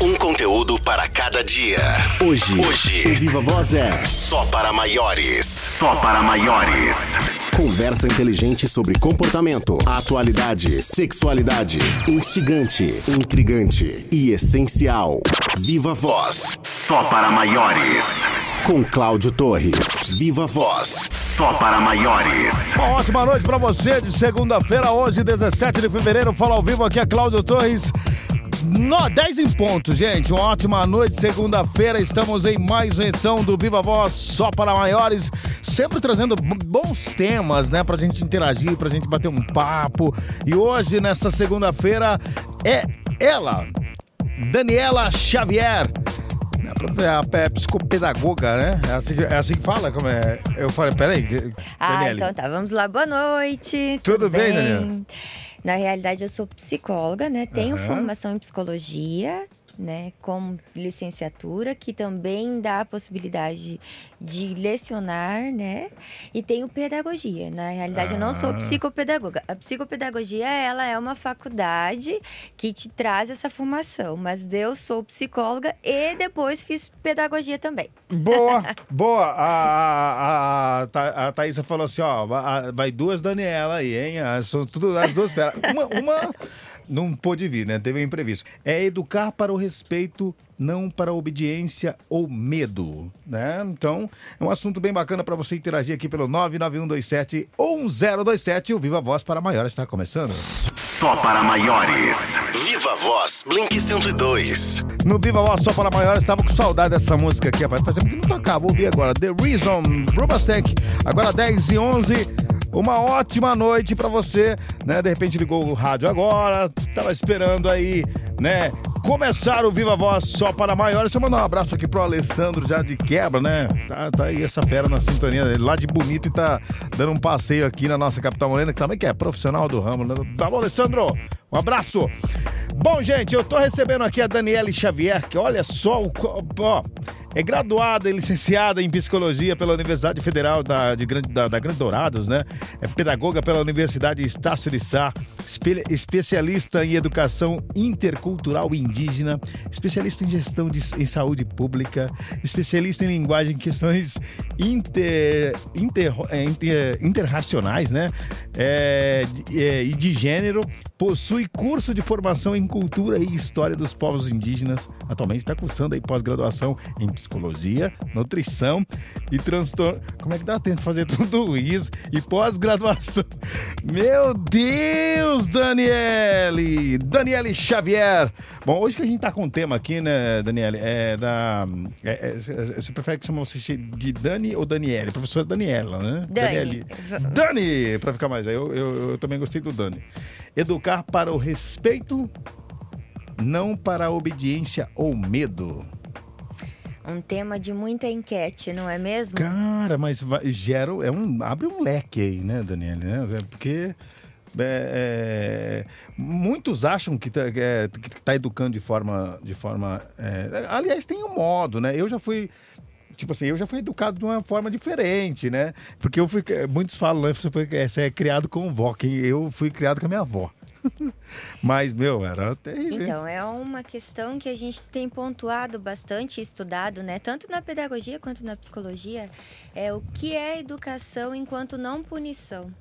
Um conteúdo para cada dia. Hoje, Hoje. o Viva Voz é Só para maiores. Só para maiores. conversa inteligente sobre comportamento, atualidade, sexualidade, instigante, intrigante e essencial. Viva Voz Só para maiores. com Cláudio Torres. Viva Voz. Só para maiores. Uma ótima noite pra você de segunda-feira, hoje, 17 de fevereiro. Fala ao vivo aqui a Cláudio Torres. No, 10 em ponto, gente. Uma ótima noite, segunda-feira. Estamos em mais uma edição do Viva Voz só para maiores. Sempre trazendo bons temas, né? Pra gente interagir, pra gente bater um papo. E hoje, nessa segunda-feira, é ela, Daniela Xavier. É É psicopedagoga, né? É assim, que- é assim que fala? Como é? Eu falei, peraí. Ah, Daniele. então tá. Vamos lá. Boa noite. Tudo bem, Daniela? Na realidade, eu sou psicóloga, né? Tenho Aham. formação em psicologia, né? Com licenciatura, que também dá a possibilidade de lecionar, né? E tenho pedagogia. Na realidade, eu não sou Ah. psicopedagoga. A psicopedagogia, ela é uma faculdade que te traz essa formação. Mas eu sou psicóloga e depois fiz pedagogia também. Boa, boa. A, a, a, a Thaísa falou assim, ó, vai, duas Daniela aí, hein? Ah, São tudo as duas feras. Uma, uma não pôde vir, né? Teve um imprevisto. É educar para o respeito, não para a obediência ou medo, né? Então, é um assunto bem bacana para você interagir aqui pelo 991271027. O Viva Voz para Maiores está começando. Só para maiores. Viva Voz Blink 102. No Viva Voz só para maiores, estava com saudade dessa música aqui, rapaz. Faz tempo que não tocava, vou ouvir agora. The Reason, Rubastank. Agora 10 e 11. Uma ótima noite pra você, né? De repente ligou o rádio agora, tava esperando aí, né? Começar o Viva Voz só para maiores. Deixa eu mandar um abraço aqui pro Alessandro já de quebra, né? Tá, tá aí essa fera na sintonia, ele lá de bonito e tá dando um passeio aqui na nossa capital morena, que também que é profissional do ramo, né? Alô, Alessandro! Um abraço! Bom, gente, eu tô recebendo aqui a Daniele Xavier, que olha só, o ó, é graduada e licenciada em psicologia pela Universidade Federal da, de Grande, da, da Grande Dourados, né? É pedagoga pela Universidade Estácio de Sá, espe- especialista em educação intercultural indígena, especialista em gestão de, em saúde pública, especialista em linguagem em questões inter, inter, é, inter- interracionais, né? É, é, e de gênero, possui curso de formação em cultura e história dos povos indígenas. Atualmente está cursando aí pós-graduação em psicologia, nutrição e transtorno. Como é que dá tempo de fazer tudo isso? E pós-graduação. Meu Deus, Daniele! Daniele Xavier. Bom, hoje que a gente tá com um tema aqui, né, Daniele? É da. é- é- você prefere que chama você de Dani ou Daniele? Professora Daniela, né? Dani. Daniele. Dani, pra ficar mais. aí, Eu, eu, eu também gostei do Dani. Educar para o respeito, não para a obediência ou medo. Um tema de muita enquete, não é mesmo? Cara, mas vai- gera. É um, abre um leque aí, né, Daniele? Né? Porque. É, é, muitos acham que está tá educando de forma. De forma é, aliás, tem um modo, né? Eu já fui. Tipo assim, eu já fui educado de uma forma diferente, né? Porque eu fui. Muitos falam, né? Você, foi, você é criado com vó. Eu fui criado com a minha avó. Mas, meu, era terrível. Então, é uma questão que a gente tem pontuado bastante, estudado, né? Tanto na pedagogia quanto na psicologia, é o que é educação enquanto não punição.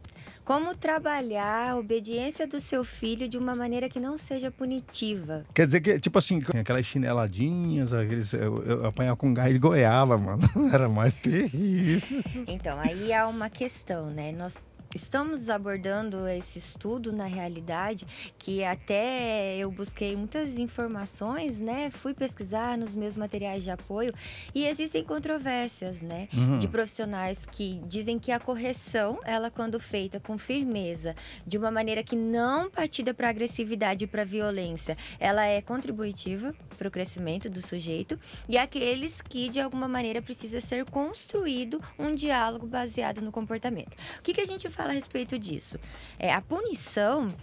Como trabalhar a obediência do seu filho de uma maneira que não seja punitiva. Quer dizer que, tipo assim, aquelas chineladinhas, aqueles, eu, eu apanhava com gás de goiaba, mano. Era mais terrível. Então, aí há uma questão, né? Nós estamos abordando esse estudo na realidade que até eu busquei muitas informações, né? Fui pesquisar nos meus materiais de apoio e existem controvérsias, né? Uhum. De profissionais que dizem que a correção, ela quando feita com firmeza, de uma maneira que não partida para agressividade e para violência, ela é contributiva para o crescimento do sujeito e aqueles que de alguma maneira precisa ser construído um diálogo baseado no comportamento. O que, que a gente fala a respeito disso? É, a punição,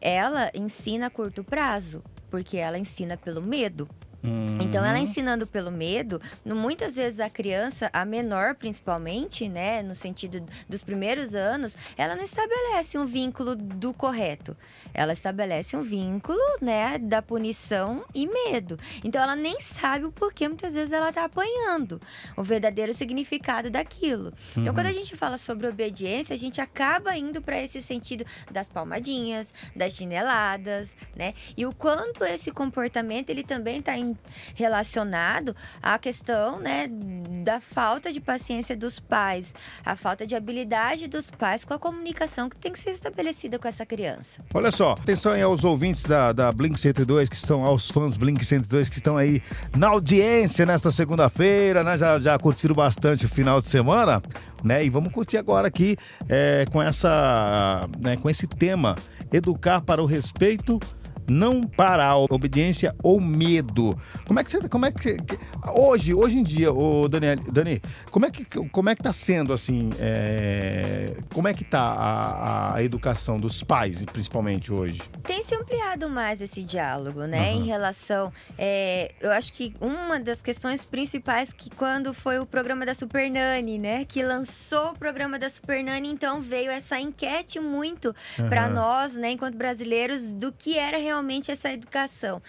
ela ensina a curto prazo, porque ela ensina pelo medo. Então, Uhum. ela ensinando pelo medo, muitas vezes a criança, a menor principalmente, né, no sentido dos primeiros anos, ela não estabelece um vínculo do correto. Ela estabelece um vínculo, né, da punição e medo. Então, ela nem sabe o porquê muitas vezes ela tá apanhando, o verdadeiro significado daquilo. Então, quando a gente fala sobre obediência, a gente acaba indo para esse sentido das palmadinhas, das chineladas, né? E o quanto esse comportamento ele também está relacionado à questão, né, da falta de paciência dos pais, a falta de habilidade dos pais com a comunicação que tem que ser estabelecida com essa criança. Olha só, atenção aí aos ouvintes da, da Blink 102, que estão, aos fãs Blink 102 que estão aí na audiência nesta segunda-feira, né? Já, já curtiram bastante o final de semana, né? E vamos curtir agora aqui é, com essa, né, com esse tema, educar para o respeito não para a obediência ou medo. Como é que você, como é que você, hoje, hoje em dia, o Daniel, Dani, como é que como é que tá sendo assim, é, como é que tá a, a educação dos pais, principalmente hoje? Tem se ampliado mais esse diálogo, né? Em relação. é, eu acho que uma das questões principais que quando foi o programa da Super Nani, né? Que lançou o programa da Super Nani, então veio essa enquete muito para Aham. nós, né, enquanto brasileiros, do que era realmente essa educação.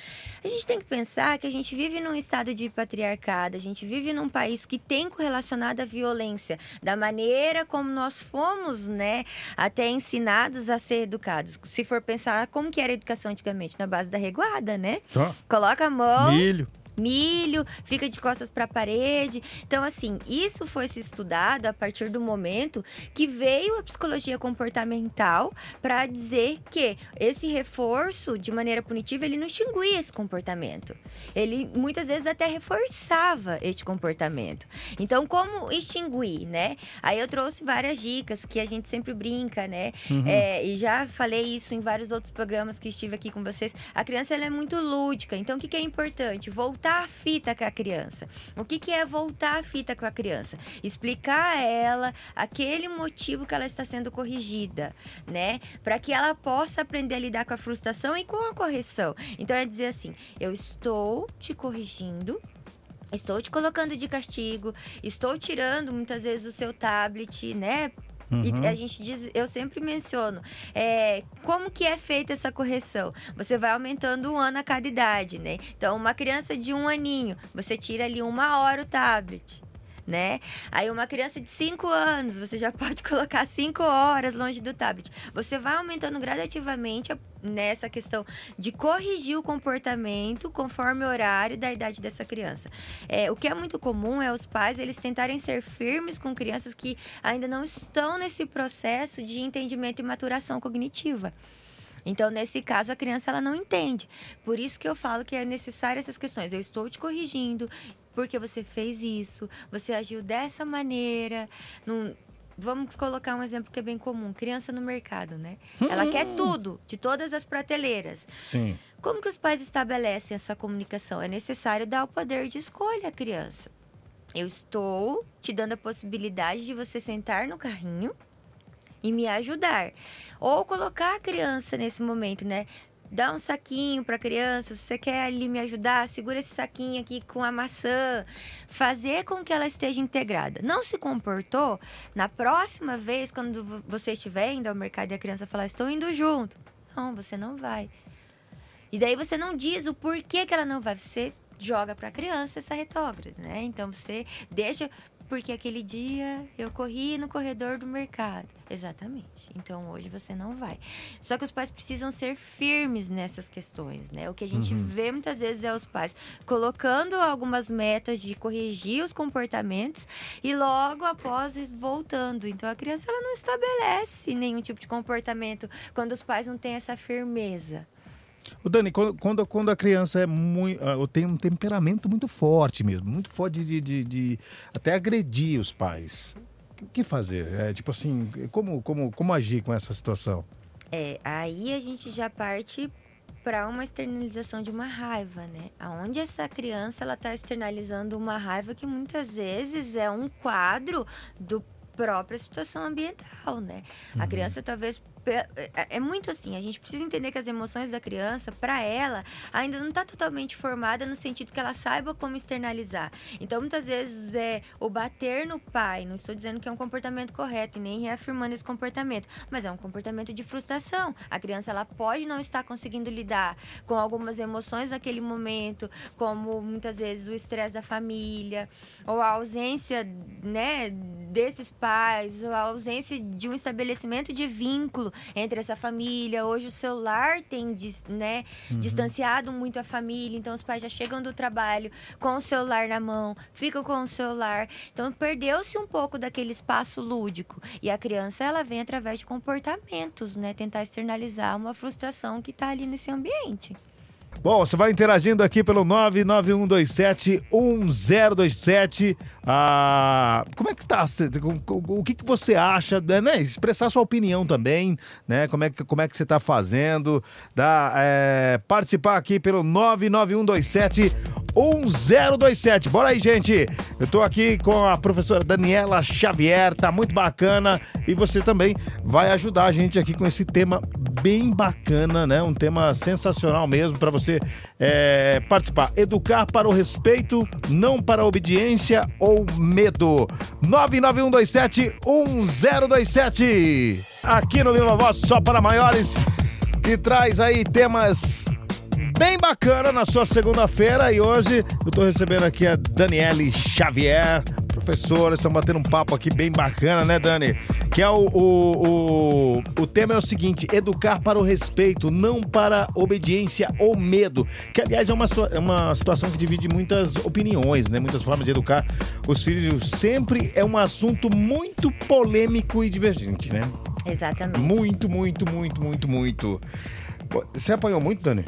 A gente tem que pensar que a gente vive num estado de patriarcado, a gente vive num país que tem correlacionado a violência, da maneira como nós fomos, né, até ensinados a ser educados. Se for pensar como que era a educação antigamente, na base da reguada, né? Ó, Coloca a mão, milho. Milho, fica de costas para a parede. Então, assim, isso foi se estudado a partir do momento que veio a psicologia comportamental para dizer que esse reforço de maneira punitiva ele não extinguia esse comportamento. Ele muitas vezes até reforçava este comportamento. Então, como extinguir, né? Aí eu trouxe várias dicas que a gente sempre brinca, né? É, e já falei isso em vários outros programas que estive aqui com vocês. A criança ela é muito lúdica. Então, o que, que é importante? Voltar a fita com a criança. O que, que é voltar a fita com a criança? Explicar a ela aquele motivo que ela está sendo corrigida, né? Para que ela possa aprender a lidar com a frustração e com a correção. Então, é dizer assim: eu estou te corrigindo. Estou te colocando de castigo, estou tirando muitas vezes o seu tablet, né? E a gente diz, eu sempre menciono, é, como que é feita essa correção? Você vai aumentando um ano a cada idade, né? Então, uma criança de um aninho, você tira ali uma hora o tablet. Né? Aí uma criança de 5 anos, você já pode colocar 5 horas longe do tablet. Você vai aumentando gradativamente nessa questão de corrigir o comportamento conforme o horário da idade dessa criança. É, o que é muito comum é os pais eles tentarem ser firmes com crianças que ainda não estão nesse processo de entendimento e maturação cognitiva. Então, nesse caso, a criança ela não entende. Por isso que eu falo que é necessário essas questões. Eu estou te corrigindo porque você fez isso, você agiu dessa maneira. Não- Vamos colocar um exemplo que é bem comum: criança no mercado, né? Ela quer tudo, de todas as prateleiras. Sim. Como que os pais estabelecem essa comunicação? É necessário dar o poder de escolha à criança. Eu estou te dando a possibilidade de você sentar no carrinho e me ajudar. Ou colocar a criança nesse momento, né? Dá um saquinho para a criança, se você quer ali me ajudar, segura esse saquinho aqui com a maçã. Fazer com que ela esteja integrada. Não se comportou, na próxima vez, quando vo- você estiver indo ao mercado e a criança falar, estou indo junto. Não, você não vai. E daí você não diz o porquê que ela não vai. Você joga para a criança essa retrógrada, né? Então você deixa porque aquele dia eu corri no corredor do mercado. Exatamente. Então hoje você não vai. Só que os pais precisam ser firmes nessas questões, né? O que a gente vê muitas vezes é os pais colocando algumas metas de corrigir os comportamentos e logo após voltando. Então a criança ela não estabelece nenhum tipo de comportamento quando os pais não têm essa firmeza. O Dani, quando, quando, a criança é muito. tem um temperamento muito forte mesmo, muito forte de, de, de até agredir os pais. O que fazer? É, tipo assim, como, como, como agir com essa situação? É, aí a gente já parte para uma externalização de uma raiva, né? Aonde essa criança ela está externalizando uma raiva que muitas vezes é um quadro do própria situação ambiental, né? A criança talvez é, é muito assim, a gente precisa entender que as emoções da criança, para ela, ainda não está totalmente formada no sentido que ela saiba como externalizar. Então, muitas vezes, é o bater no pai, não estou dizendo que é um comportamento correto e nem reafirmando esse comportamento, mas é um comportamento de frustração. A criança, ela pode não estar conseguindo lidar com algumas emoções naquele momento, como muitas vezes o estresse da família, ou a ausência, né, desses pais, ou a ausência de um estabelecimento de vínculo entre essa família. Hoje o celular tem, né, uhum. distanciado muito a família, então os pais já chegam do trabalho com o celular na mão, ficam com o celular. Então perdeu-se um pouco daquele espaço lúdico. E a criança, ela vem através de comportamentos, né, tentar externalizar uma frustração que está ali nesse ambiente. Bom, você vai interagindo aqui pelo 991271027. Ah, como é que tá? O que, que você acha? Né? Expressar sua opinião também, né? Como é que, como é que você está fazendo? Dá, é, participar aqui pelo 99127 1027. Bora aí, gente. Eu tô aqui com a professora Daniela Xavier, tá muito bacana e você também vai ajudar a gente aqui com esse tema bem bacana, né? Um tema sensacional mesmo para você é, participar. Educar para o respeito, não para a obediência ou medo. 99127 1027. Aqui no Viva Voz, só para maiores, que traz aí temas bem bacana na sua segunda-feira e hoje eu tô recebendo aqui a Daniele Xavier, professora, estamos batendo um papo aqui bem bacana, né, Dani? Que é o, o, o, o tema é o seguinte: educar para o respeito, não para obediência ou medo. Que, aliás, é uma, é uma situação que divide muitas opiniões, né? Muitas formas de educar os filhos. Sempre é um assunto muito polêmico e divergente, né? Exatamente. Muito, muito, muito, muito, muito. Você apanhou muito, Dani?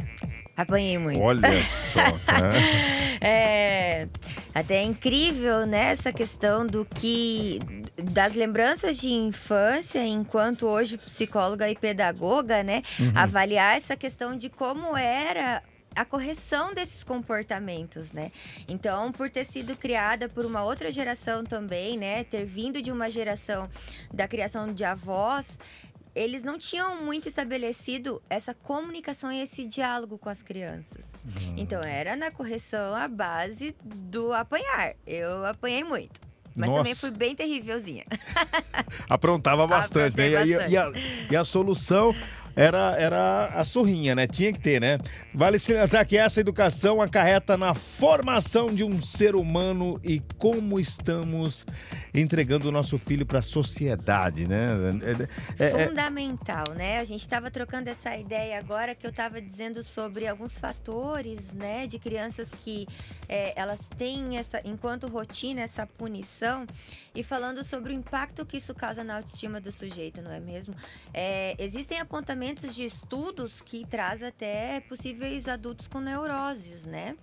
Apanhei muito. Olha só. Né? é, até é incrível nessa né, questão do que das lembranças de infância, enquanto hoje psicóloga e pedagoga, né, uhum. avaliar essa questão de como era a correção desses comportamentos, né? Então, por ter sido criada por uma outra geração também, né, ter vindo de uma geração da criação de avós, eles não tinham muito estabelecido essa comunicação e esse diálogo com as crianças. Uhum. Então era na correção a base do apanhar. Eu apanhei muito. Mas Nossa. também fui bem terrívelzinha. Aprontava bastante, né? Bastante. E, e, a, e a solução era, era a surrinha, né? Tinha que ter, né? Vale salientar que essa educação acarreta na formação de um ser humano e como estamos entregando o nosso filho para a sociedade, né? É, é, é, Fundamental, né? A gente estava trocando essa ideia agora que eu estava dizendo sobre alguns fatores, né, de crianças que é, elas têm essa, enquanto rotina, essa punição e falando sobre o impacto que isso causa na autoestima do sujeito, não é mesmo? É, existem apontamentos de estudos que traz até possíveis adultos com neuroses, né?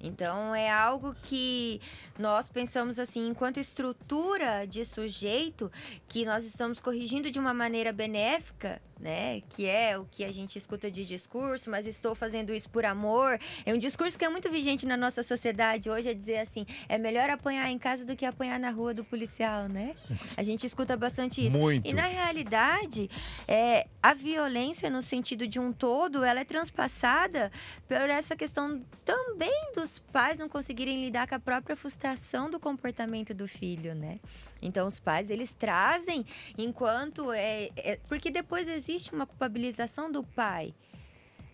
Então é algo que nós pensamos assim, enquanto estrutura de sujeito, que nós estamos corrigindo de uma maneira benéfica, né? Que é o que a gente escuta de discurso, mas estou fazendo isso por amor. É um discurso que é muito vigente na nossa sociedade hoje, é dizer assim, é melhor apanhar em casa do que apanhar na rua do policial, né? A gente escuta bastante isso. Muito. E na realidade, é, a violência no sentido de um todo, ela é transpassada por essa questão também dos pais não conseguirem lidar com a própria frustração do comportamento do filho, né? Então os pais eles trazem enquanto é, é porque depois existe uma culpabilização do pai.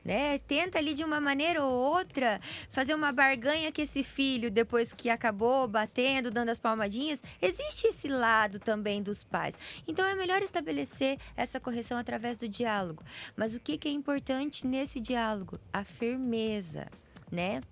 Né? Tenta ali de uma maneira ou outra fazer uma barganha com esse filho depois que acabou batendo, dando as palmadinhas. Existe esse lado também dos pais. Então é melhor estabelecer essa correção através do diálogo. Mas o que, que é importante nesse diálogo? A firmeza, né?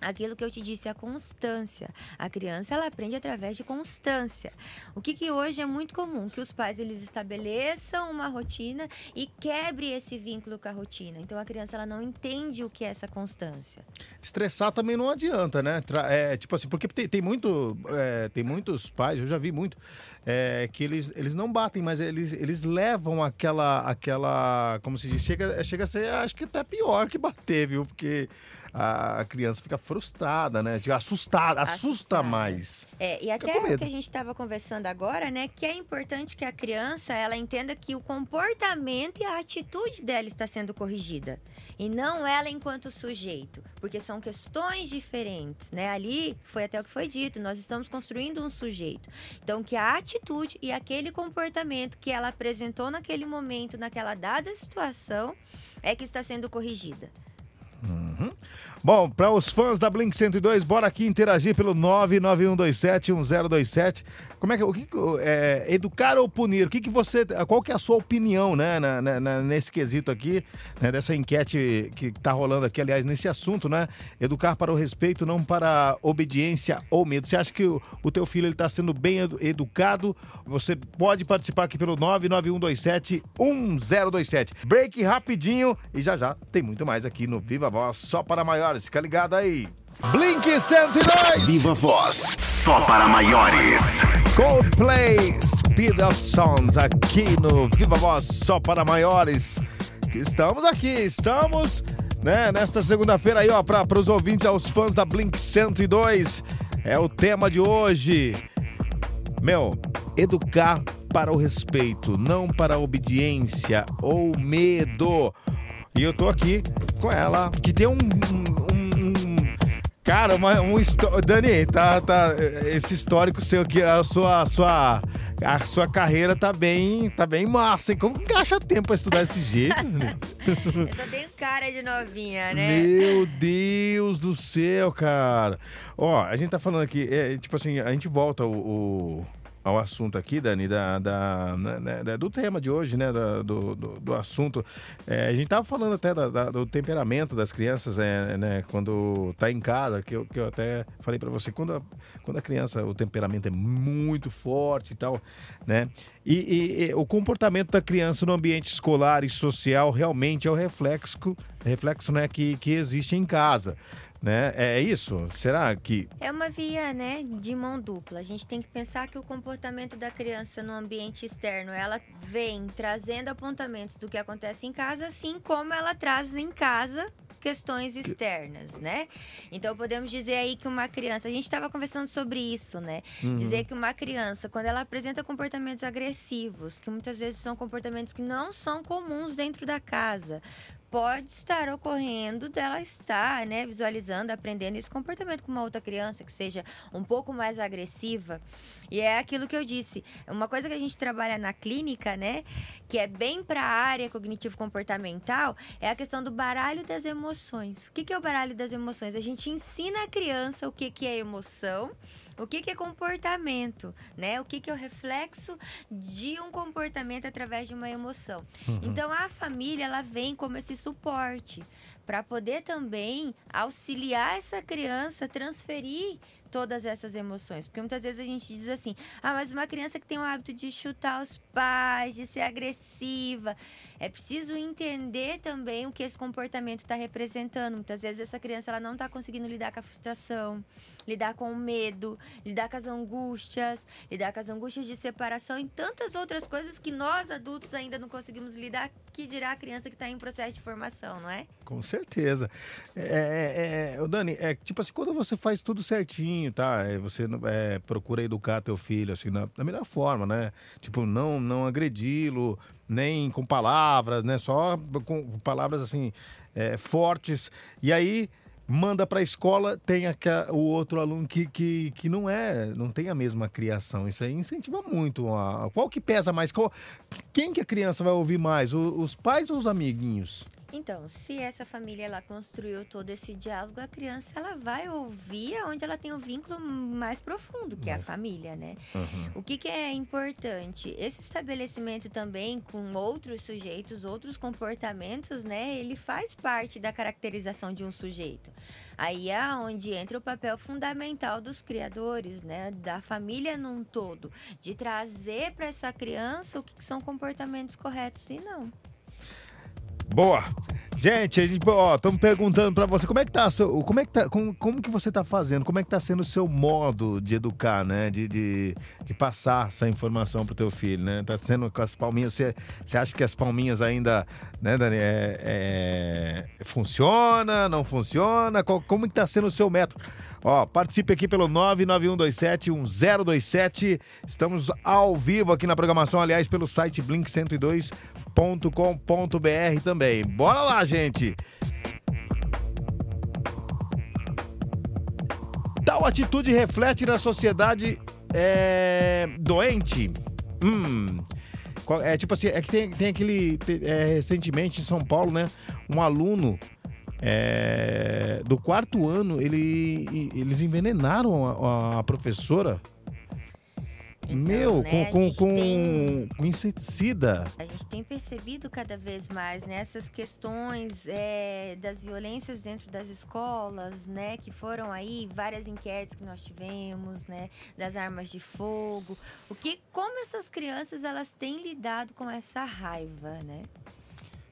Aquilo que eu te disse, a constância. A criança ela aprende através de constância. O que, que hoje é muito comum, que os pais eles estabeleçam uma rotina e quebre esse vínculo com a rotina. Então a criança ela não entende o que é essa constância. Estressar também não adianta, né? É, tipo assim, porque tem, tem muito, é, tem muitos pais, eu já vi muito, é, que eles, eles não batem, mas eles, eles levam aquela, aquela, como se diz, chega, chega a ser, acho que até pior que bater, viu? Porque a criança fica frustrada, né? Fica assustada, assusta Assustada. mais. É, e até o que a gente estava conversando agora, né, que é importante que a criança ela entenda que o comportamento e a atitude dela está sendo corrigida e não ela enquanto sujeito, porque são questões diferentes, né? Ali foi até o que foi dito, nós estamos construindo um sujeito. Então que a atitude e aquele comportamento que ela apresentou naquele momento, naquela dada situação, é que está sendo corrigida. Bom, para os fãs da Blink 102, bora aqui interagir pelo 991271027. Como é que o que é, educar ou punir? O que que você, qual que é a sua opinião, né, na- na- nesse quesito aqui, né, dessa enquete que tá rolando aqui, aliás, nesse assunto, né? Educar para o respeito, não para obediência ou medo. Você acha que o, o teu filho ele tá sendo bem edu- educado? Você pode participar aqui pelo 991271027. Break rapidinho e já já tem muito mais aqui no Viva Voz, só para maiores. Fica ligado aí. Blink 102! Viva Voz. Só para maiores. Coldplay, Speed of Songs, aqui no Viva Voz, só para maiores. Que Estamos aqui, estamos, né, nesta segunda-feira aí, ó, para os ouvintes, aos fãs da Blink 102. É o tema de hoje. Meu, educar para o respeito, não para a obediência ou medo. E eu tô aqui com ela, que tem um. um- um- cara, uma, um Dani, tá, tá, esse histórico seu que a sua, a sua, a sua carreira tá bem, tá bem massa, hein? Como que acha tempo pra estudar desse jeito? Dani? Eu só tenho cara de novinha, né? Meu Deus do céu, cara. Ó, a gente tá falando aqui, é, tipo assim, a gente volta o, o- ao assunto aqui, Dani, da, da- né, né, do tema de hoje, né, da- do, do, do assunto. É, a gente tava falando até da- da- do temperamento das crianças, é, né, quando tá em casa, que eu, que eu até falei pra você, quando a, quando a criança, o temperamento é muito forte e tal, né, e, e- e o comportamento da criança no ambiente escolar e social realmente é o reflexo, reflexo né, que, que existe em casa. Né? É isso? Será que. É uma via, né, de mão dupla. A gente tem que pensar que o comportamento da criança no ambiente externo, ela vem trazendo apontamentos do que acontece em casa, assim como ela traz em casa questões externas, né? Então podemos dizer aí que uma criança, a gente estava conversando sobre isso, né? Dizer que uma criança, quando ela apresenta comportamentos agressivos, que muitas vezes são comportamentos que não são comuns dentro da casa, pode estar ocorrendo dela estar, né, visualizando, aprendendo esse comportamento com uma outra criança que seja um pouco mais agressiva. E é aquilo que eu disse, uma coisa que a gente trabalha na clínica, né, que é bem para a área cognitivo comportamental, é a questão do baralho das emoções. O que é o baralho das emoções? A gente ensina a criança o que é emoção, o que que é comportamento, né? O que que é o reflexo de um comportamento através de uma emoção. Então a família ela vem como esse suporte para poder também auxiliar essa criança a transferir todas essas emoções, porque muitas vezes a gente diz assim: "Ah, mas uma criança que tem o hábito de chutar os pais, de ser agressiva, é preciso entender também o que esse comportamento está representando. Muitas vezes essa criança ela não está conseguindo lidar com a frustração, lidar com o medo, lidar com as angústias, lidar com as angústias de separação e tantas outras coisas que nós adultos ainda não conseguimos lidar, que dirá a criança que está em processo de formação, não é? Com certeza. É, é, é, Dani, é tipo assim, quando você faz tudo certinho, tá? É, você é, procura educar teu filho assim na, da melhor forma, né? Tipo, não, não agredi-lo, nem com palavras, né? Só com palavras assim é, fortes. E aí manda para a escola, tem aca- o outro aluno que, que, que não é, não tem a mesma criação. Isso aí incentiva muito. A, qual que pesa mais? Qual, quem que a criança vai ouvir mais? O- os pais ou os amiguinhos? Então, se essa família ela construiu todo esse diálogo, a criança ela vai ouvir onde ela tem o vínculo mais profundo, que é a família, né? O que, que é importante? Esse estabelecimento também com outros sujeitos, outros comportamentos, né? Ele faz parte da caracterização de um sujeito. Aí é onde entra o papel fundamental dos criadores, né? Da família num todo, de trazer para essa criança o que, que são comportamentos corretos e não. Boa! Gente, estamos perguntando para você como é que tá, seu, como é que tá, como, como que você tá fazendo, como é que tá sendo o seu modo de educar, né, de, de, de passar essa informação pro teu filho, né? Tá sendo com as palminhas, você, você acha que as palminhas ainda, né, Dani, é, é, funciona, não funciona? Qual, como que tá sendo o seu método? Ó, participe aqui pelo 991271027. Estamos ao vivo aqui na programação, aliás, pelo site Blink 102 com.br também. Bora lá, gente! Tal atitude reflete na sociedade é, doente? Hum. É tipo assim, é que tem, tem aquele. É, recentemente em São Paulo, né? Um aluno é, do quarto ano, ele, eles envenenaram a, a professora então, Meu, né, com, com, tem, com, inseticida. A gente tem percebido cada vez mais nessas né, questões é, das violências dentro das escolas, né? Que foram aí várias enquetes que nós tivemos, né? Das armas de fogo. O que, como essas crianças elas têm lidado com essa raiva, né?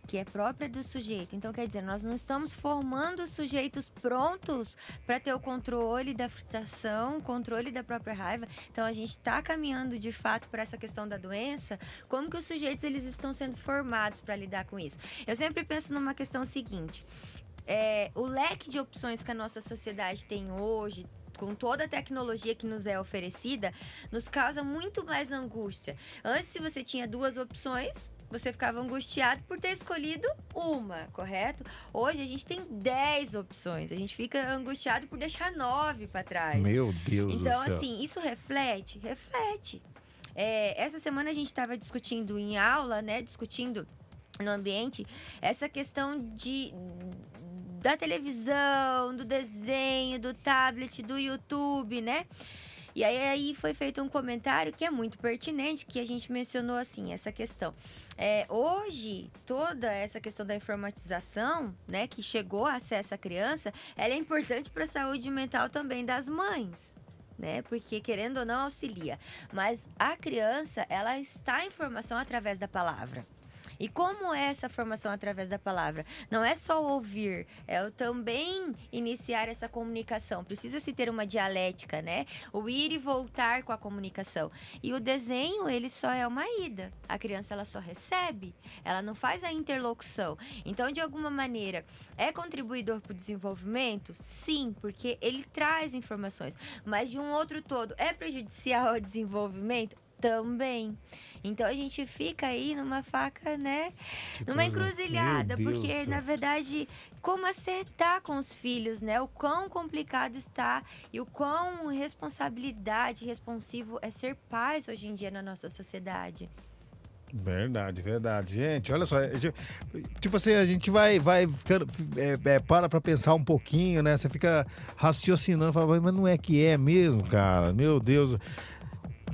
Que é própria do sujeito. Então, quer dizer, nós não estamos formando sujeitos prontos para ter o controle da frustração, controle da própria raiva. Então, a gente está caminhando de fato para essa questão da doença. Como que os sujeitos eles estão sendo formados para lidar com isso? Eu sempre penso numa questão seguinte. É, o leque de opções que a nossa sociedade tem hoje, com toda a tecnologia que nos é oferecida, nos causa muito mais angústia. Antes, se você tinha duas opções, você ficava angustiado por ter escolhido uma, correto? Hoje a gente tem 10 opções. A gente fica angustiado por deixar nove para trás. Meu Deus então, do céu. assim, isso reflete? Reflete. É, essa semana a gente estava discutindo em aula, né? Discutindo no ambiente essa questão de da televisão, do desenho, do tablet, do YouTube, né? E aí, aí foi feito um comentário que é muito pertinente, que a gente mencionou assim, essa questão. É, hoje, toda essa questão da informatização, né, que chegou a acesso à criança, ela é importante para a saúde mental também das mães né? Porque querendo ou não auxilia. Mas a criança, ela está em formação através da palavra. E como é essa formação através da palavra? Não é só ouvir, é também iniciar essa comunicação. Precisa se ter uma dialética, né? O ir e voltar com a comunicação. E o desenho, ele só é uma ida. A criança ela só recebe, ela não faz a interlocução. Então, de alguma maneira, é contribuidor para o desenvolvimento? Sim, porque ele traz informações. Mas de um outro todo, é prejudicial ao desenvolvimento? Também. Então a gente fica aí numa faca, né? Que numa encruzilhada, porque na verdade, como acertar com os filhos, né? O quão complicado está e o quão responsabilidade, responsivo é ser pais hoje em dia na nossa sociedade. Verdade, verdade. Gente, olha só. Tipo assim, a gente vai, vai ficando. É, é, para pra pensar um pouquinho, né? Você fica raciocinando, fala, mas não é que é mesmo, cara. Meu Deus.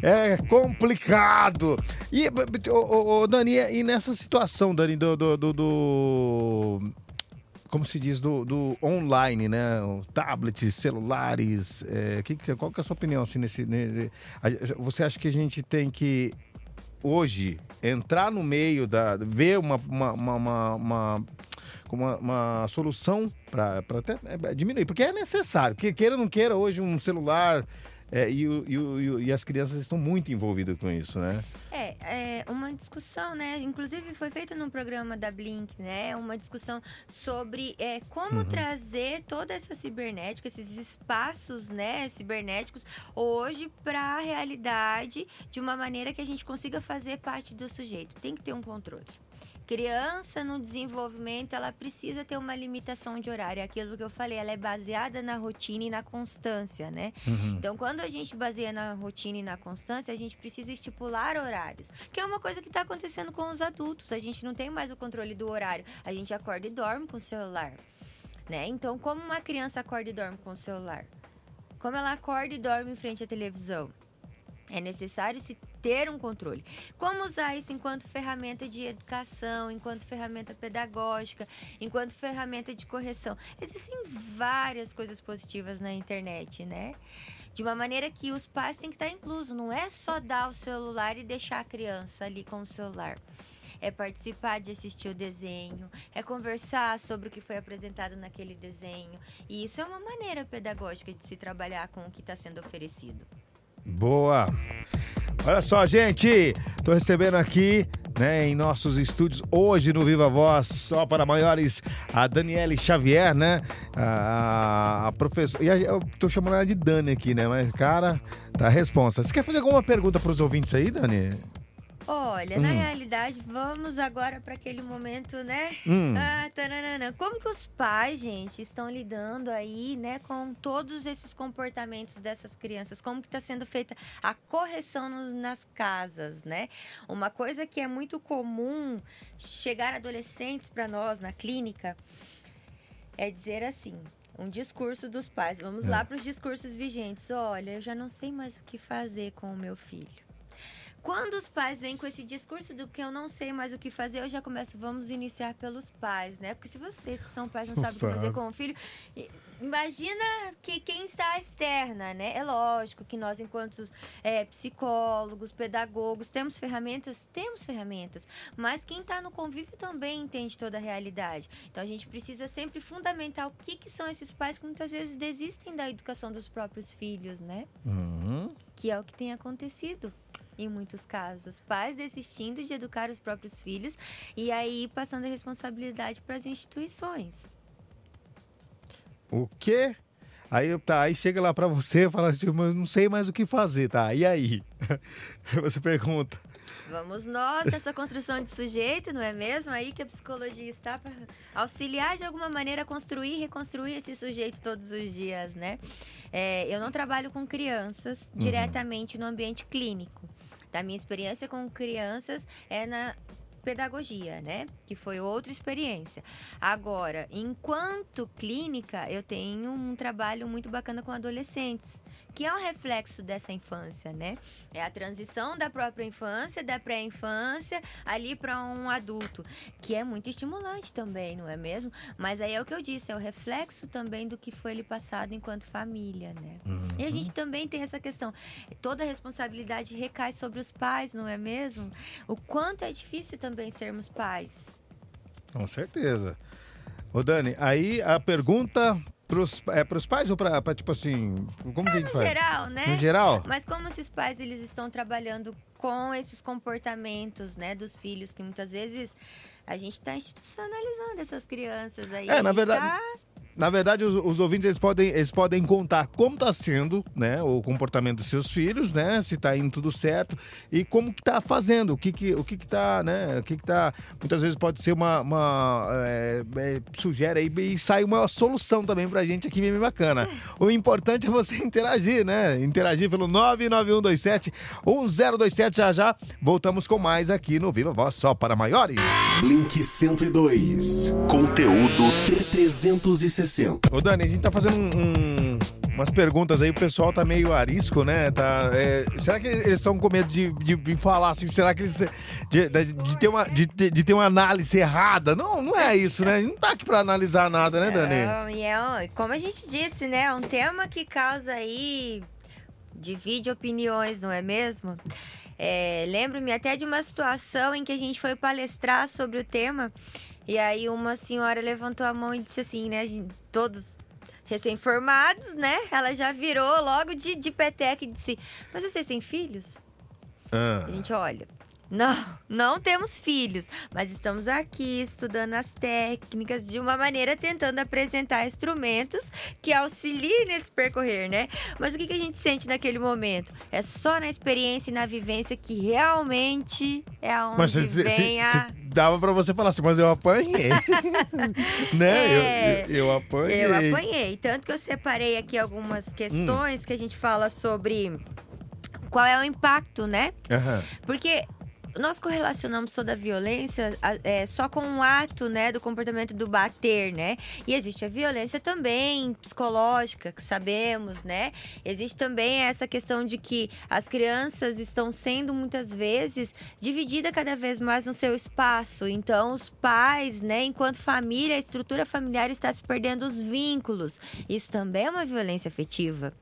É complicado. E, ô, Dani, e nessa situação, Dani, do, do, do, do como se diz, do, do online, né? Tablets, celulares. É, que, qual que é a sua opinião assim, nesse, nesse, Você acha que a gente tem que, hoje, entrar no meio da. ver uma, uma, uma, uma uma, uma, solução para até é, diminuir, porque é necessário, que queira ou não queira, hoje um celular é, e, o, e, o, e, as crianças estão muito envolvidas com isso, né? É, é uma discussão, né? Inclusive foi feito num programa da Blink, né? Uma discussão sobre é, como uhum. trazer toda essa cibernética, esses espaços, né, cibernéticos, hoje para a realidade de uma maneira que a gente consiga fazer parte do sujeito. Tem que ter um controle criança no desenvolvimento, ela precisa ter uma limitação de horário. É aquilo que eu falei, ela é baseada na rotina e na constância, né? Uhum. Então, quando a gente baseia na rotina e na constância, a gente precisa estipular horários, que é uma coisa que está acontecendo com os adultos. A gente não tem mais o controle do horário. A gente acorda e dorme com o celular, né? Então, como uma criança acorda e dorme com o celular? Como ela acorda e dorme em frente à televisão? É necessário se ter um controle. Como usar isso enquanto ferramenta de educação, enquanto ferramenta pedagógica, enquanto ferramenta de correção? Existem várias coisas positivas na internet, né? De uma maneira que os pais têm que estar inclusos. Não é só dar o celular e deixar a criança ali com o celular é participar de assistir o desenho, é conversar sobre o que foi apresentado naquele desenho. E isso é uma maneira pedagógica de se trabalhar com o que está sendo oferecido. Boa! Olha só, gente, tô recebendo aqui, né, em nossos estúdios hoje no Viva Voz, só para maiores, a Daniele Xavier, né? A, a professora. E a, eu tô chamando ela de Dani aqui, né? Mas, cara, tá a resposta. Você quer fazer alguma pergunta para os ouvintes aí, Dani? Olha, Hum. na realidade, vamos agora para aquele momento, né? Hum. Ah, taranana. Como que os pais, gente, estão lidando aí, né, com todos esses comportamentos dessas crianças? Como que está sendo feita a correção nos- nas casas, né? Uma coisa que é muito comum chegar adolescentes para nós na clínica é dizer assim. Um discurso dos pais. Vamos lá para os discursos vigentes. Olha, eu já não sei mais o que fazer com o meu filho. Quando os pais vêm com esse discurso do que eu não sei mais o que fazer, eu já começo, vamos iniciar pelos pais, né? Porque se vocês que são pais não Não sabem o que fazer sabe. com o filho, imagina que quem está externa, né? É lógico que nós, enquanto é, psicólogos, pedagogos, temos ferramentas, temos ferramentas, mas quem está no convívio também entende toda a realidade. Então a gente precisa sempre fundamentar o que, que são esses pais que muitas vezes desistem da educação dos próprios filhos, né? Uhum. que é o que tem acontecido em muitos casos. Pais desistindo de educar os próprios filhos e aí passando a responsabilidade para as instituições. O quê? Aí, tá, aí chega lá pra você e fala assim, mas não sei mais o que fazer, tá? E aí? Você pergunta. Vamos nós nessa construção de sujeito, não é mesmo? Aí que a psicologia está para auxiliar de alguma maneira a construir e reconstruir esse sujeito todos os dias, né? É, eu não trabalho com crianças diretamente no ambiente clínico. Da minha experiência com crianças é na pedagogia, né? Que foi outra experiência. Agora, enquanto clínica, eu tenho um trabalho muito bacana com adolescentes, que é um reflexo dessa infância, né? É a transição da própria infância, da pré-infância, ali para um adulto, que é muito estimulante também, não é mesmo? Mas aí é o que eu disse, é o reflexo também do que foi lhe passado enquanto família, né? E a gente também tem essa questão, toda a responsabilidade recai sobre os pais, não é mesmo? O quanto é difícil também sermos pais. Com certeza. Ô, Dani, aí a pergunta pros, é pros pais ou pra, pra, tipo assim, como que a gente No faz? geral, né? No geral? Mas como esses pais eles estão trabalhando com esses comportamentos, né, dos filhos que muitas vezes a gente está institucionalizando essas crianças aí. É, na verdade- tá- Na verdade, os, os ouvintes eles podem, eles podem contar como tá sendo, né, o comportamento dos seus filhos, né, se tá indo tudo certo e como que tá fazendo, o que que, o que que tá, né, o que que tá, muitas vezes pode ser uma, uma é, é, sugere aí e sai uma solução também pra gente aqui bem bacana. O importante é você interagir, né, interagir pelo 99127 1027 já já voltamos com mais aqui no Viva Voz só para maiores. Blink 102. Conteúdo 360. Ô Dani, a gente tá fazendo um- um- umas perguntas aí, o pessoal tá meio arisco, né? Tá, é, será que eles estão com medo de, de, de falar assim? Será que eles. de, de- de ter uma, de, de- de ter uma análise errada? Não, não é isso, né? A gente não tá aqui pra analisar nada, né, Dani? Não, e é, como a gente disse, né? É um tema que causa aí. divide opiniões, não é mesmo? É, Lembro-me até de uma situação em que a gente foi palestrar sobre o tema e aí uma senhora levantou a mão e disse assim, né? Todos recém-formados, né? Ela já virou logo de, de peteca e disse: Mas vocês têm filhos? Ah, A gente olha. Não, não temos filhos, mas estamos aqui estudando as técnicas de uma maneira tentando apresentar instrumentos que auxiliem nesse percorrer, né? Mas o que, a gente sente naquele momento? É só na experiência e na vivência que realmente é aonde mas se, se- vem a... se- dava pra você falar assim, mas eu apanhei. né? É, eu, eu, eu apanhei. Eu apanhei. Tanto que eu separei aqui algumas questões que a gente fala sobre qual é o impacto, né? Aham. Porque nós correlacionamos toda a violência é, só com o ato, né, do comportamento do bater, né? E existe a violência também psicológica, que sabemos, né? Existe também essa questão de que as crianças estão sendo muitas vezes divididas cada vez mais no seu espaço. Então, os pais, né, enquanto família, a estrutura familiar está se perdendo os vínculos. Isso também é uma violência afetiva.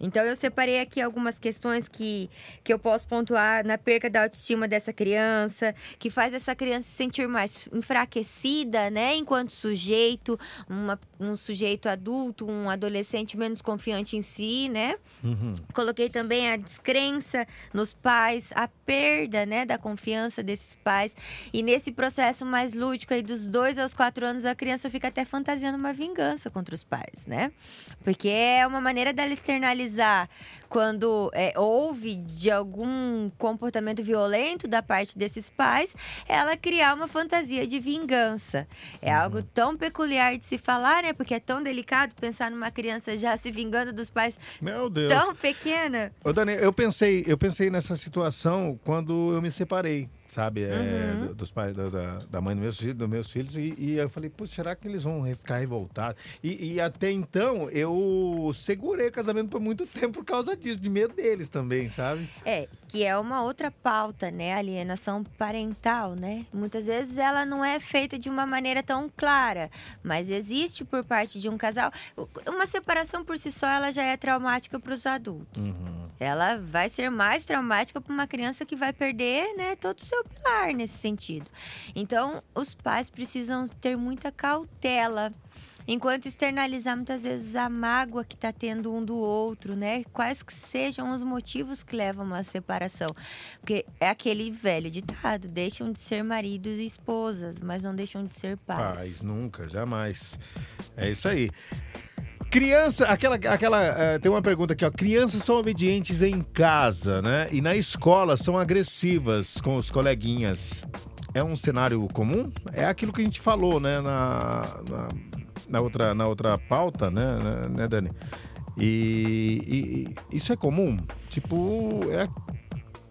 Então, eu separei aqui algumas questões que, que eu posso pontuar na perca da autoestima dessa criança, que faz essa criança se sentir mais enfraquecida, né, enquanto sujeito, uma, um sujeito adulto, um adolescente menos confiante em si, né? Uhum. Coloquei também a descrença nos pais, a perda, né, da confiança desses pais. E nesse processo mais lúdico aí dos dois aos quatro anos, a criança fica até fantasiando uma vingança contra os pais, né? Porque é uma maneira dela externalizar quando é, houve de algum comportamento violento da parte desses pais, ela criar uma fantasia de vingança. É uhum. algo tão peculiar de se falar, né? Porque é tão delicado pensar numa criança já se vingando dos pais Meu Deus. tão pequena. Ô, Dani, eu pensei, eu pensei nessa situação quando eu me separei sabe? É, uhum. dos pais, da, da mãe dos meus filhos, dos meus filhos e, e eu falei, putz, será que eles vão ficar revoltados? E, e, até então eu segurei o casamento por muito tempo por causa disso, de medo deles também, sabe? É, que é uma outra pauta, né? Alienação parental, né? Muitas vezes ela não é feita de uma maneira tão clara, mas existe por parte de um casal. Uma separação por si só ela já é traumática para os adultos. Uhum. Ela vai ser mais traumática para uma criança que vai perder, né, todo o seu pilar nesse sentido. Então, os pais precisam ter muita cautela enquanto externalizar muitas vezes a mágoa que está tendo um do outro, né? Quais que sejam os motivos que levam uma separação. Porque é aquele velho ditado: deixam de ser maridos e esposas, mas não deixam de ser pais. Pais, nunca, jamais. É isso aí. Criança, aquela, aquela, uh, tem uma pergunta aqui, ó. Crianças são obedientes em casa, né? E na escola são agressivas com os coleguinhas. É um cenário comum? É aquilo que a gente falou, né? Na, na, na outra, na outra pauta, né, né, né Dani? E, e, isso é comum? Tipo, é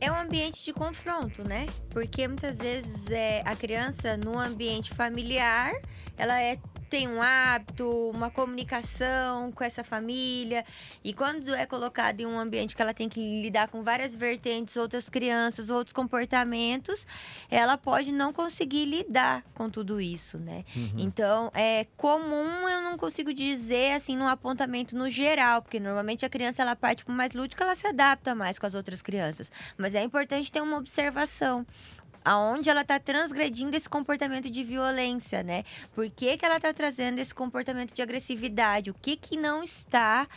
é um ambiente de confronto, né? Porque muitas vezes é, a criança no ambiente familiar, ela é tem um hábito, uma comunicação com essa família. E quando é colocada em um ambiente que ela tem que lidar com várias vertentes, outras crianças, outros comportamentos, ela pode não conseguir lidar com tudo isso, né? Uhum. Então, é comum, eu não consigo dizer assim num apontamento no geral, porque normalmente a criança ela parte para mais lúdico, ela se adapta mais com as outras crianças. Mas é importante ter uma observação aonde ela está transgredindo esse comportamento de violência, né? Por que, que ela está trazendo esse comportamento de agressividade? O que que não está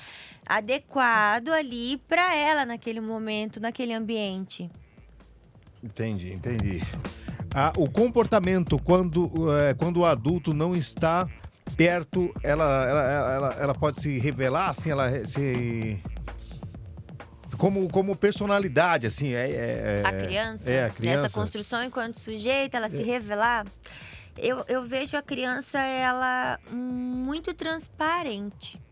adequado ali para ela naquele momento, naquele ambiente? Entendi, entendi. Ah, o comportamento quando, é, quando o adulto não está perto, ela, ela, ela, ela pode se revelar, assim, ela se como, como personalidade, assim. É, é, a, criança, é, a criança. Nessa construção enquanto sujeito, ela se é. revelar. Eu, eu vejo a criança, ela muito transparente,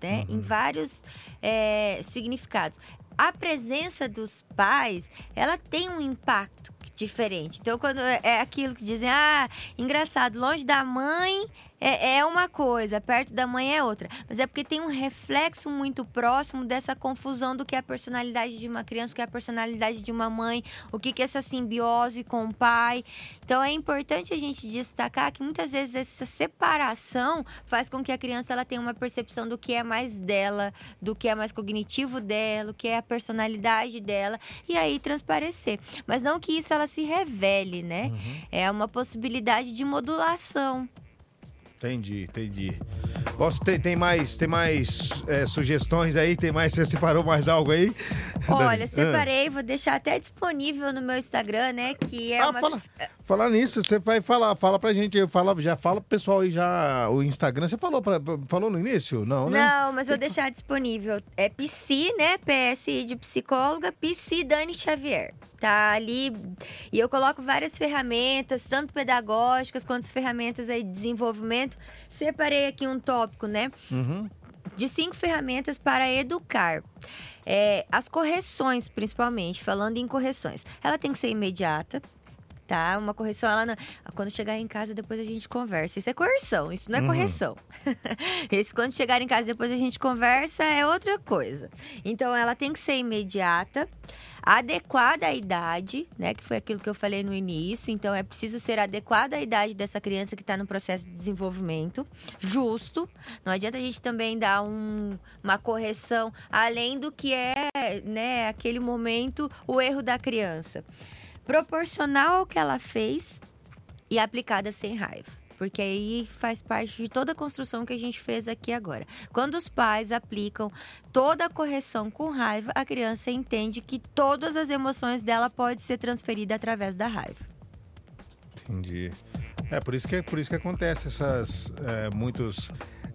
né? Uhum. Em vários é, significados. A presença dos pais, ela tem um impacto diferente. Então, quando é, é aquilo que dizem, ah, engraçado, longe da mãe é, é uma coisa, perto da mãe é outra. Mas é porque tem um reflexo muito próximo dessa confusão do que é a personalidade de uma criança, o que é a personalidade de uma mãe, o que, que é essa simbiose com o pai. Então é importante a gente destacar que muitas vezes essa separação faz com que a criança ela tenha uma percepção do que é mais dela, do que é mais cognitivo dela, o que é a personalidade dela, e aí transparecer. Mas não que isso ela se revele, né? Uhum. É uma possibilidade de modulação. Entendi, entendi. Posso, tem, tem mais, tem mais é, sugestões aí? Tem mais? Você separou mais algo aí? Olha, separei, vou deixar até disponível no meu Instagram, né? Que é ah, uma... fala, fala nisso, você vai falar, fala pra gente, fala, já fala pro pessoal aí já o Instagram. Você falou, pra, falou no início? Não, né? Não, mas vou deixar disponível. É Psi, né? PSI de psicóloga, Psi Dani Xavier tá ali e eu coloco várias ferramentas, tanto pedagógicas quanto ferramentas aí de desenvolvimento. Separei aqui um tópico, né? Uhum. De cinco ferramentas para educar. É, as correções, principalmente, falando em correções, ela tem que ser imediata, tá? Uma correção, ela não... quando chegar em casa depois a gente conversa. Isso é correção, isso não é uhum. correção. Esse quando chegar em casa depois a gente conversa é outra coisa. Então ela tem que ser imediata, adequada à idade, né? Que foi aquilo que eu falei no início. Então é preciso ser adequada à idade dessa criança que está no processo de desenvolvimento, justo. Não adianta a gente também dar um, uma correção além do que é, né? Aquele momento o erro da criança. Proporcional ao que ela fez e aplicada sem raiva. Porque aí faz parte de toda a construção que a gente fez aqui agora. Quando os pais aplicam toda a correção com raiva, a criança entende que todas as emoções dela podem ser transferidas através da raiva. Entendi. É por isso que, por isso que acontece essas é, muitos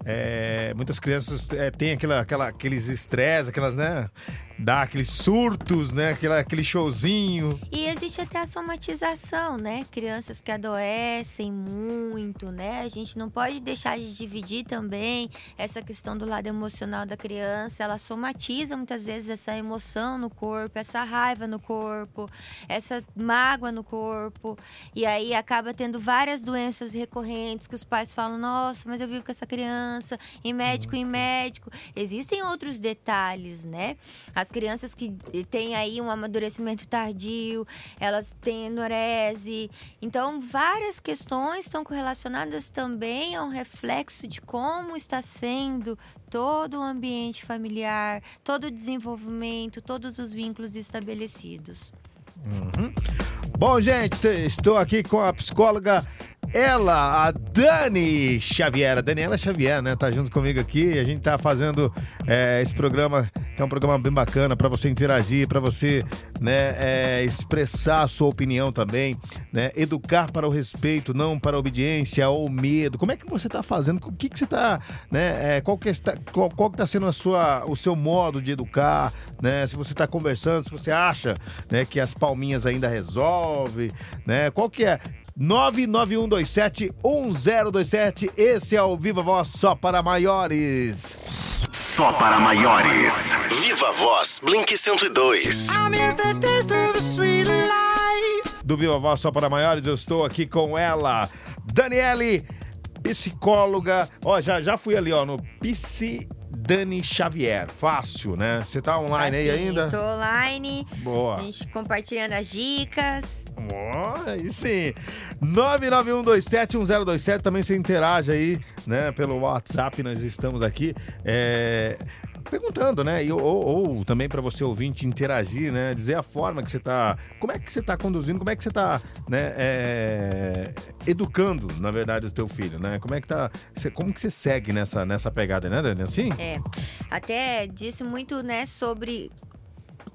é, muitas crianças é, têm aquela, aquela, aqueles estresses, aquelas, né? Dá aqueles surtos, né? Aquela, aquele showzinho. E existe até a somatização, né? Crianças que adoecem muito, né? A gente não pode deixar de dividir também essa questão do lado emocional da criança. Ela somatiza muitas vezes essa emoção no corpo, essa raiva no corpo, essa mágoa no corpo. E aí acaba tendo várias doenças recorrentes que os pais falam: nossa, mas eu vivo com essa criança, em médico, em médico. Existem outros detalhes, né? As crianças que têm aí um amadurecimento tardio, elas têm enurese. Então, várias questões estão correlacionadas também ao reflexo de como está sendo todo o ambiente familiar, todo o desenvolvimento, todos os vínculos estabelecidos. Uhum. Bom, gente, estou aqui com a psicóloga ela, a Dani Xavier, a Daniela Xavier, né? Tá junto comigo aqui. A gente tá fazendo é, esse programa, que é um programa bem bacana para você interagir, para você, né, é, expressar a sua opinião também, né? Educar para o respeito, não para a obediência ou medo. Como é que você tá fazendo? O que que você tá, né? É, qual que está, qual, qual que tá sendo a sua, o seu modo de educar, né? Se você tá conversando, se você acha, né, que as palminhas ainda resolve, né? Qual que é? 991271027. Esse é o Viva Voz só para maiores. Só para maiores. Viva Voz Blink 102. Do Viva Voz só para maiores, eu estou aqui com ela, Daniele, psicóloga. Ó, já, já fui ali, ó, no Psi Dani Xavier. Fácil, né? Você tá online aí ainda? Tô online. Boa. A gente compartilhando as dicas. Ó, aí sim. 991271027, também você interage aí, né, pelo WhatsApp, nós estamos aqui. É, perguntando, né? E, ou, ou também para você ouvinte interagir, né? Dizer a forma que você tá. Como é que você tá conduzindo, como é que você tá, né? É, educando, na verdade, o teu filho, né? Como é que tá. Você, como que você segue nessa, nessa pegada, né, Dani? Assim? É. Até disse muito, né, sobre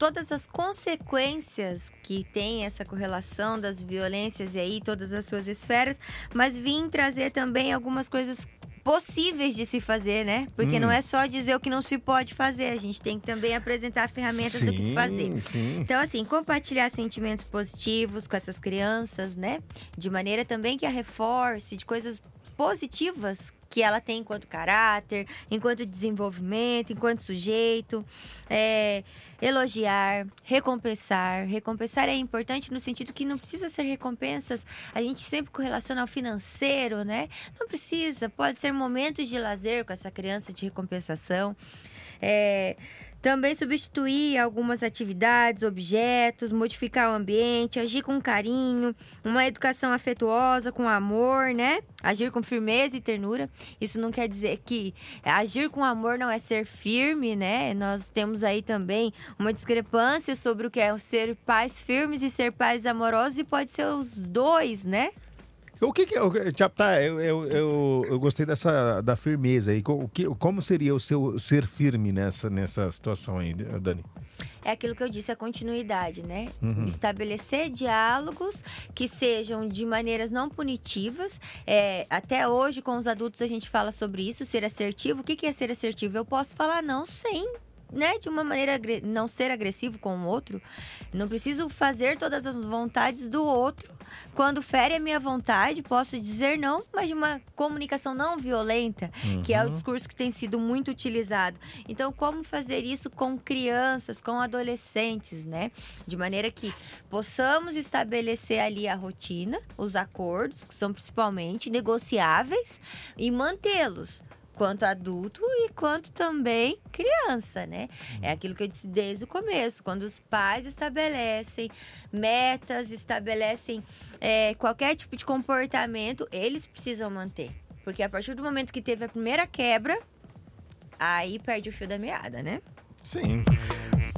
todas as consequências que tem essa correlação das violências e aí todas as suas esferas, mas vim trazer também algumas coisas possíveis de se fazer, né? Porque hum. não é só dizer o que não se pode fazer, a gente tem que também apresentar ferramentas sim, do que se fazer. Sim. Então, assim, compartilhar sentimentos positivos com essas crianças, né? De maneira também que a reforce de coisas positivas que ela tem enquanto caráter, enquanto desenvolvimento, enquanto sujeito. É, elogiar, recompensar. Recompensar é importante no sentido que não precisa ser recompensas. A gente sempre correlaciona ao financeiro, né? Não precisa. Pode ser momentos de lazer com essa criança de recompensação. É, também substituir algumas atividades, objetos, modificar o ambiente, agir com carinho, uma educação afetuosa, com amor, né? Agir com firmeza e ternura. Isso não quer dizer que agir com amor não é ser firme, né? Nós temos aí também uma discrepância sobre o que é ser pais firmes e ser pais amorosos, e pode ser os dois, né? O que, que tá, eu, eu, eu, eu, gostei dessa da firmeza aí. O que, como seria o seu ser firme nessa, nessa situação aí, Dani? é aquilo que eu disse, a continuidade, né? Uhum. Estabelecer diálogos que sejam de maneiras não punitivas. É, até hoje, com os adultos, a gente fala sobre isso, ser assertivo. O que é ser assertivo? Eu posso falar não sem né, de uma maneira não ser agressivo com o outro. Não preciso fazer todas as vontades do outro. Quando fere a minha vontade, posso dizer não, mas de uma comunicação não violenta, uhum. que é o uhum. discurso que tem sido muito utilizado. Então, como fazer isso com crianças, com adolescentes, né? De maneira que possamos estabelecer ali a rotina, os acordos, que são principalmente negociáveis, e mantê-los quanto adulto e quanto também criança, né? É uhum. aquilo que eu disse desde o começo, quando os pais estabelecem metas, estabelecem é, qualquer tipo de comportamento, eles precisam manter. Porque a partir do momento que teve a primeira quebra, aí perde o fio da meada, né? Sim.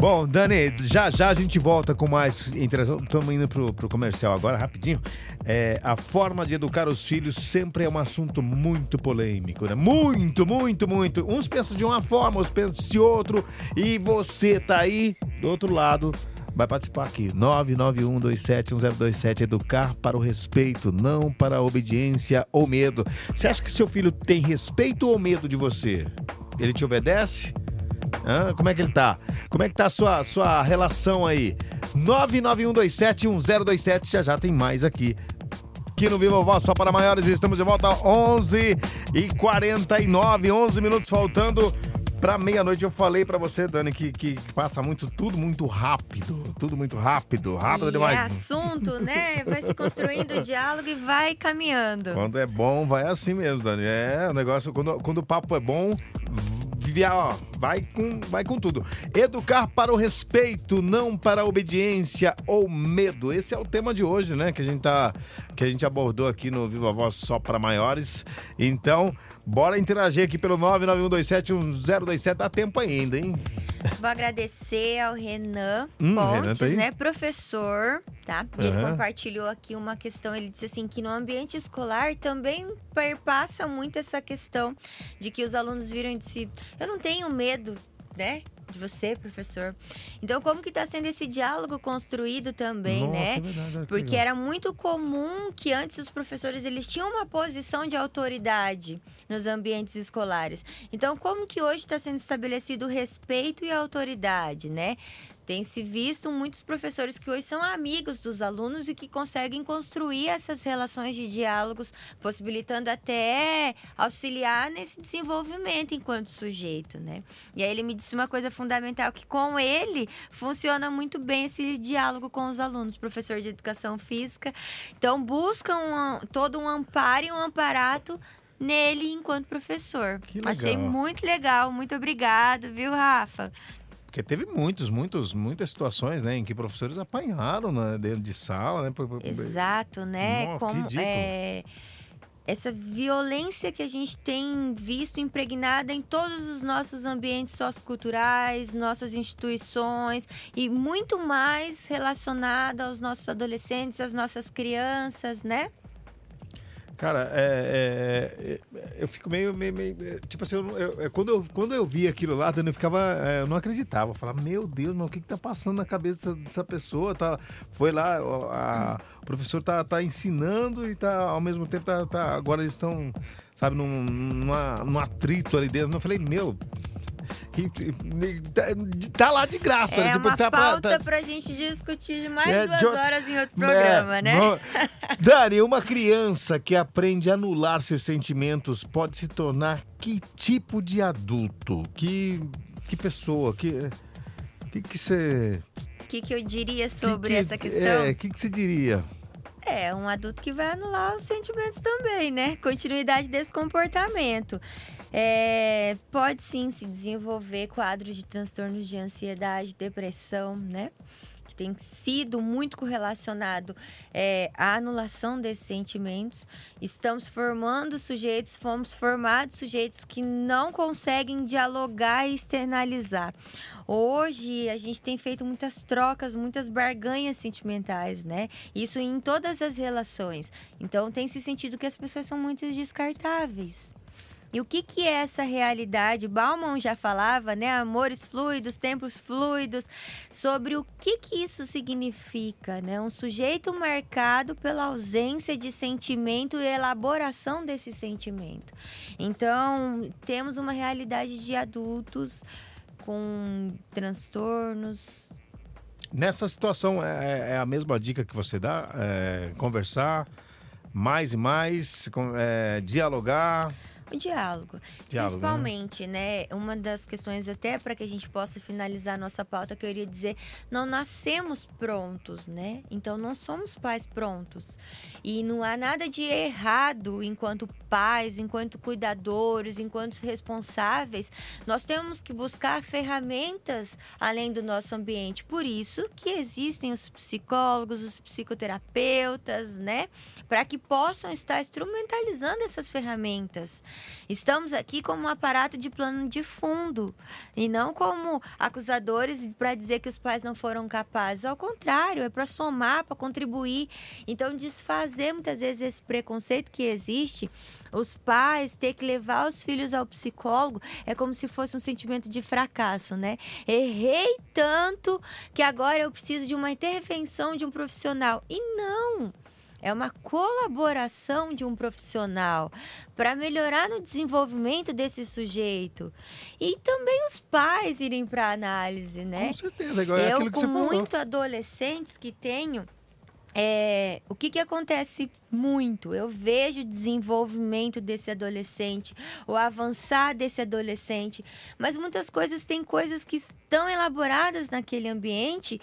Bom, Dani, já já a gente volta com mais interação. Estamos indo pro, pro comercial agora, rapidinho. É, a forma de educar os filhos sempre é um assunto muito polêmico, né? Muito, muito, muito. Uns pensam de uma forma, outros pensam de outro. E você tá aí do outro lado vai participar aqui. 991271027. Educar para o respeito, não para a obediência ou medo. Você acha que seu filho tem respeito ou medo de você? Ele te obedece? Hã? Como é que ele tá? Como é que tá a sua, sua relação aí? 991271027. Já já tem mais aqui aqui no Viva Voz só para maiores. Estamos de volta 11 e 49, 11 minutos faltando para meia-noite. Eu falei para você, Dani, que, que passa muito, tudo muito rápido, tudo muito rápido, rápido e demais. É assunto, né? Vai se construindo o diálogo e vai caminhando. Quando é bom, vai assim mesmo, Dani. É, o negócio, quando, quando o papo é bom, via, ó, vai com, vai com tudo. Educar para o respeito, não para a obediência ou medo. Esse é o tema de hoje, né? Que a gente, tá, que a gente abordou aqui no Viva Voz só para maiores. Então, bora interagir aqui pelo 991271027. Dá tempo ainda, hein? Vou agradecer ao Renan hum, Pontes, Renan tá né? Professor, tá? Ele uhum. compartilhou aqui uma questão. Ele disse assim que no ambiente escolar também perpassa muito essa questão de que os alunos viram de si. Eu não tenho medo, né? de você, professor. Então, como que está sendo esse diálogo construído também, Nossa, né? É verdade, Porque era muito comum que antes os professores eles tinham uma posição de autoridade nos ambientes escolares. Então, como que hoje está sendo estabelecido o respeito e a autoridade, né? Tem se visto muitos professores que hoje são amigos dos alunos e que conseguem construir essas relações de diálogos, possibilitando até auxiliar nesse desenvolvimento enquanto sujeito, né? E aí ele me disse uma coisa fundamental que com ele funciona muito bem esse diálogo com os alunos, professor de educação física. Então buscam um, todo um amparo e um amparato nele enquanto professor. Achei muito legal, muito obrigado, viu, Rafa? Porque teve muitos, muitos, muitas situações, né, em que professores apanharam né, dentro de sala, né? Exato, né? Nossa, Como é, essa violência que a gente tem visto impregnada em todos os nossos ambientes socioculturais, nossas instituições e muito mais relacionada aos nossos adolescentes, às nossas crianças, né? Cara, é, é, é, eu fico meio, meio, meio é, tipo assim, eu, eu, é, quando, eu, quando eu vi aquilo lá, eu ficava, eu não acreditava, eu falava, meu Deus, mas o que que tá passando na cabeça dessa, dessa pessoa? Tá, foi lá, a, o professor tá, tá ensinando e tá, ao mesmo tempo, tá, tá agora eles estão, sabe, num, numa, num atrito ali dentro. Eu falei, meu, tá lá de graça. É né? tipo, uma tá pauta pra, tá... pra gente discutir de mais é, duas horas em outro programa, é, né? No... Dani, uma criança que aprende a anular seus sentimentos pode se tornar que tipo de adulto? Que, que pessoa? Que que que você... O que, que eu diria sobre que, que, essa questão? É, o que, que você diria? É, um adulto que vai anular os sentimentos também, né? Continuidade desse comportamento. É, pode sim se desenvolver quadros de transtornos de ansiedade, depressão, né? Que tem sido muito correlacionado é, à anulação desses sentimentos. Estamos formando sujeitos, fomos formados sujeitos que não conseguem dialogar e externalizar. Hoje a gente tem feito muitas trocas, muitas barganhas sentimentais, né? Isso em todas as relações. Então tem se sentido que as pessoas são muito descartáveis. E o que, que é essa realidade? Bauman já falava, né? Amores fluidos, tempos fluidos, sobre o que, que isso significa, né? Um sujeito marcado pela ausência de sentimento e elaboração desse sentimento. Então, temos uma realidade de adultos com transtornos. Nessa situação, é, é, é a mesma dica que você dá? É conversar mais e mais, é, dialogar. O diálogo. diálogo né? Principalmente, né? né? Uma das questões, até para que a gente possa finalizar a nossa pauta, que eu iria dizer, não nascemos prontos, né? Então não somos pais prontos. E não há nada de errado enquanto pais, enquanto cuidadores, enquanto responsáveis. Nós temos que buscar ferramentas além do nosso ambiente. Por isso que existem os psicólogos, os psicoterapeutas, né? Para que possam estar instrumentalizando essas ferramentas Estamos aqui como um aparato de plano de fundo e não como acusadores para dizer que os pais não foram capazes. Ao contrário, é para somar, para contribuir. Então, desfazer muitas vezes esse preconceito que existe os pais ter que levar os filhos ao psicólogo é como se fosse um sentimento de fracasso, né? Errei tanto que agora eu preciso de uma intervenção de um profissional. E não! É uma colaboração de um profissional para melhorar no desenvolvimento desse sujeito. E também os pais irem para a análise, né? Com certeza, igual é eu, com você falou. muito adolescentes que tenho, é, o que, que acontece muito? Eu vejo o desenvolvimento desse adolescente, o avançar desse adolescente, mas muitas coisas têm coisas que estão elaboradas naquele ambiente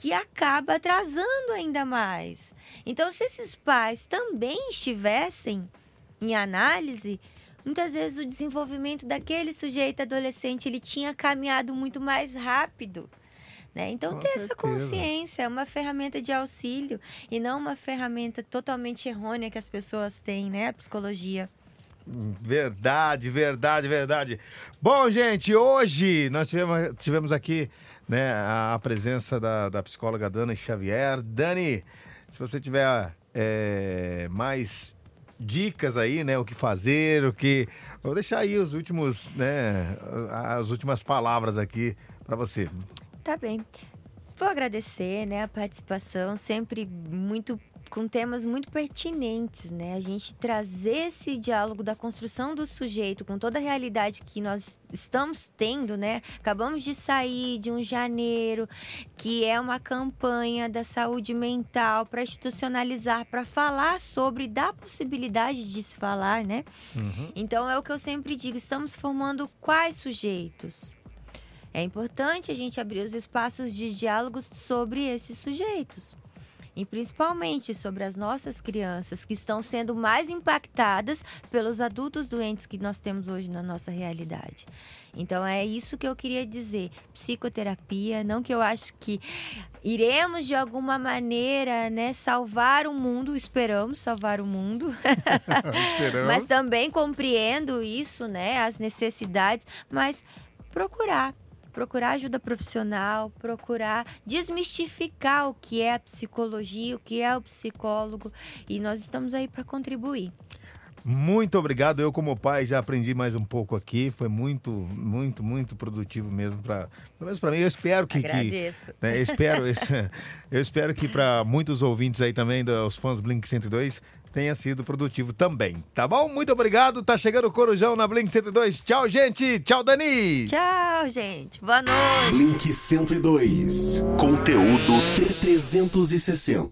que acaba atrasando ainda mais. Então, se esses pais também estivessem em análise, muitas vezes o desenvolvimento daquele sujeito adolescente ele tinha caminhado muito mais rápido. Né? Então, Com ter certeza. essa consciência é uma ferramenta de auxílio e não uma ferramenta totalmente errônea que as pessoas têm, né? A psicologia. Verdade, verdade, verdade. Bom, gente, hoje nós tivemos, tivemos aqui né, a presença da, da psicóloga Dani Xavier. Dani, se você tiver é, mais dicas aí, né, o que fazer, o que... Vou deixar aí os últimos, né, as últimas palavras aqui para você. Tá bem. Vou agradecer, né, a participação, sempre muito com temas muito pertinentes, né? A gente trazer esse diálogo da construção do sujeito com toda a realidade que nós estamos tendo, né? Acabamos de sair de um janeiro que é uma campanha da saúde mental para institucionalizar, para falar sobre da possibilidade de se falar, né? Então é o que eu sempre digo, estamos formando quais sujeitos? É importante a gente abrir os espaços de diálogos sobre esses sujeitos. E principalmente sobre as nossas crianças que estão sendo mais impactadas pelos adultos doentes que nós temos hoje na nossa realidade. Então é isso que eu queria dizer. Psicoterapia, não que eu acho que iremos de alguma maneira, né, salvar o mundo, esperamos salvar o mundo. Esperamos. Mas também compreendo isso, né, as necessidades, mas procurar procurar ajuda profissional, procurar desmistificar o que é a psicologia, o que é o psicólogo, e nós estamos aí para contribuir. Muito obrigado. Eu, como pai, já aprendi mais um pouco aqui. Foi muito, muito, muito produtivo mesmo para, pelo menos para mim. Eu espero que, que Agradeço. né, eu espero, eu espero que para muitos ouvintes aí também, dos fãs Blink 102, tenha sido produtivo também. Tá bom? Muito obrigado. Tá chegando o Corujão na Blink 102. Tchau, gente. Tchau, Dani. Tchau, gente. Boa noite. Blink 102. Conteúdo 360.